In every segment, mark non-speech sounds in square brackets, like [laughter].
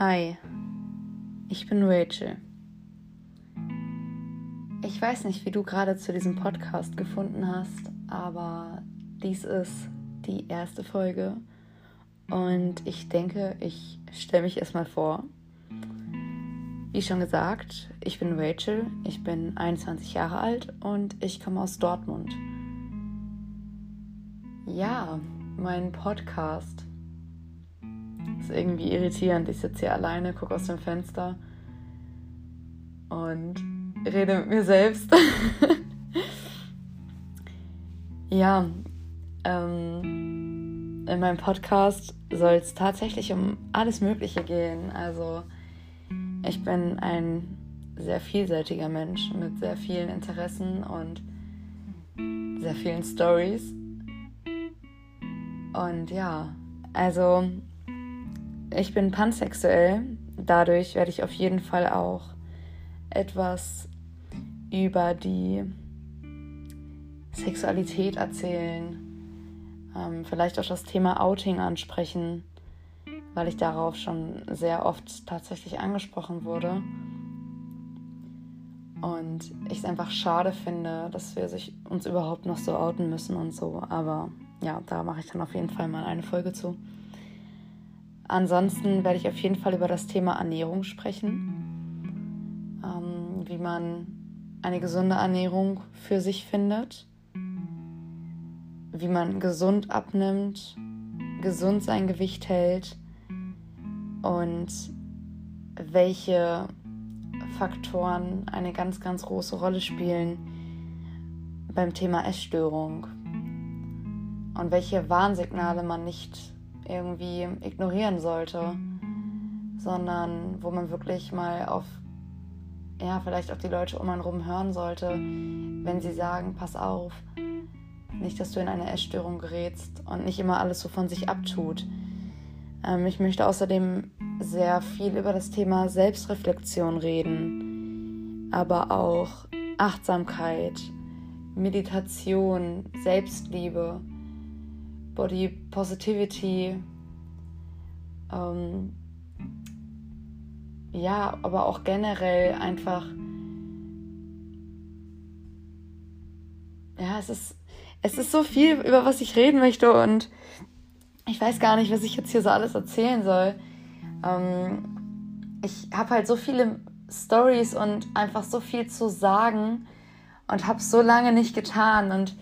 Hi, ich bin Rachel. Ich weiß nicht, wie du gerade zu diesem Podcast gefunden hast, aber dies ist die erste Folge und ich denke, ich stelle mich erstmal vor. Wie schon gesagt, ich bin Rachel, ich bin 21 Jahre alt und ich komme aus Dortmund. Ja, mein Podcast ist irgendwie irritierend. Ich sitze hier alleine, gucke aus dem Fenster und rede mit mir selbst. [laughs] ja, ähm, in meinem Podcast soll es tatsächlich um alles Mögliche gehen. Also ich bin ein sehr vielseitiger Mensch mit sehr vielen Interessen und sehr vielen Stories. Und ja, also ich bin pansexuell, dadurch werde ich auf jeden Fall auch etwas über die Sexualität erzählen, ähm, vielleicht auch das Thema Outing ansprechen, weil ich darauf schon sehr oft tatsächlich angesprochen wurde. Und ich es einfach schade finde, dass wir sich uns überhaupt noch so outen müssen und so. Aber ja, da mache ich dann auf jeden Fall mal eine Folge zu. Ansonsten werde ich auf jeden Fall über das Thema Ernährung sprechen, ähm, wie man eine gesunde Ernährung für sich findet, wie man gesund abnimmt, gesund sein Gewicht hält. Und welche Faktoren eine ganz, ganz große Rolle spielen beim Thema Essstörung. Und welche Warnsignale man nicht irgendwie ignorieren sollte, sondern wo man wirklich mal auf, ja, vielleicht auf die Leute um einen rum hören sollte, wenn sie sagen, pass auf, nicht, dass du in eine Essstörung gerätst und nicht immer alles so von sich abtut. Ähm, ich möchte außerdem sehr viel über das Thema Selbstreflexion reden, aber auch Achtsamkeit, Meditation, Selbstliebe Body Positivity. Ähm, ja, aber auch generell einfach. Ja, es ist, es ist so viel, über was ich reden möchte und ich weiß gar nicht, was ich jetzt hier so alles erzählen soll. Ähm, ich habe halt so viele Stories und einfach so viel zu sagen und habe so lange nicht getan und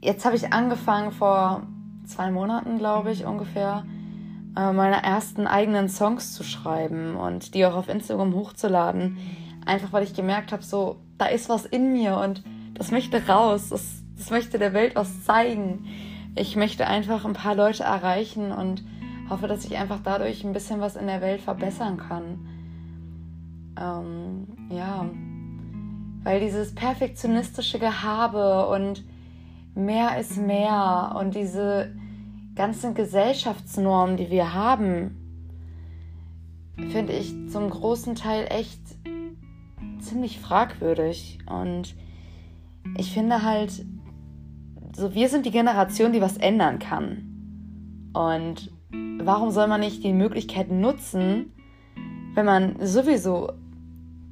jetzt habe ich angefangen vor zwei Monaten, glaube ich, ungefähr, äh, meine ersten eigenen Songs zu schreiben und die auch auf Instagram hochzuladen. Einfach weil ich gemerkt habe, so, da ist was in mir und das möchte raus, das, das möchte der Welt was zeigen. Ich möchte einfach ein paar Leute erreichen und hoffe, dass ich einfach dadurch ein bisschen was in der Welt verbessern kann. Ähm, ja, weil dieses perfektionistische Gehabe und mehr ist mehr und diese ganzen Gesellschaftsnormen, die wir haben, finde ich zum großen Teil echt ziemlich fragwürdig. Und ich finde halt, so wir sind die Generation, die was ändern kann. Und warum soll man nicht die Möglichkeit nutzen, wenn man sowieso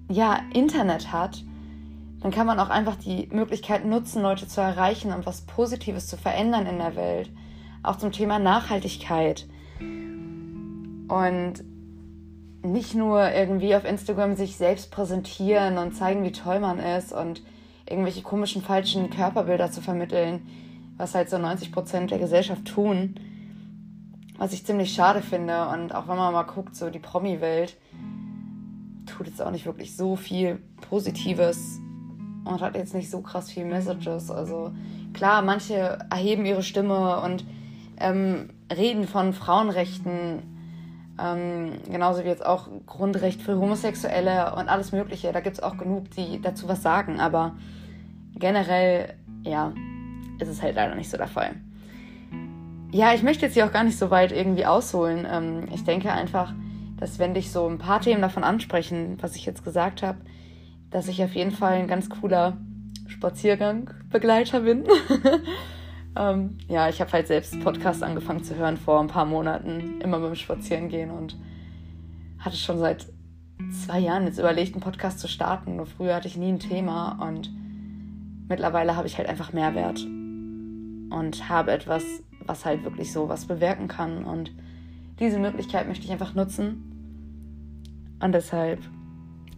ja Internet hat, dann kann man auch einfach die Möglichkeit nutzen, Leute zu erreichen und was Positives zu verändern in der Welt. Auch zum Thema Nachhaltigkeit. Und nicht nur irgendwie auf Instagram sich selbst präsentieren und zeigen, wie toll man ist und irgendwelche komischen falschen Körperbilder zu vermitteln, was halt so 90 Prozent der Gesellschaft tun. Was ich ziemlich schade finde. Und auch wenn man mal guckt, so die Promi-Welt tut jetzt auch nicht wirklich so viel Positives und hat jetzt nicht so krass viel Messages. Also klar, manche erheben ihre Stimme und ähm, reden von Frauenrechten, ähm, genauso wie jetzt auch Grundrecht für Homosexuelle und alles Mögliche. Da gibt es auch genug, die dazu was sagen, aber generell, ja, ist es halt leider nicht so der Fall. Ja, ich möchte jetzt hier auch gar nicht so weit irgendwie ausholen. Ähm, ich denke einfach, dass wenn dich so ein paar Themen davon ansprechen, was ich jetzt gesagt habe, dass ich auf jeden Fall ein ganz cooler Spaziergangbegleiter bin. [laughs] ähm, ja, ich habe halt selbst Podcast angefangen zu hören vor ein paar Monaten, immer beim Spazierengehen und hatte schon seit zwei Jahren jetzt überlegt, einen Podcast zu starten. Nur früher hatte ich nie ein Thema und mittlerweile habe ich halt einfach Mehrwert und habe etwas, was halt wirklich so was bewirken kann. Und diese Möglichkeit möchte ich einfach nutzen. Und deshalb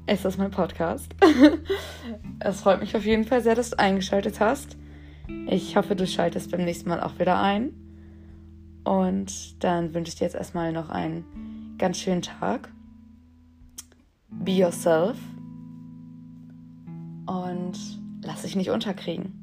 ist das mein Podcast. [laughs] es freut mich auf jeden Fall sehr, dass du eingeschaltet hast. Ich hoffe, du schaltest beim nächsten Mal auch wieder ein. Und dann wünsche ich dir jetzt erstmal noch einen ganz schönen Tag. Be yourself. Und lass dich nicht unterkriegen.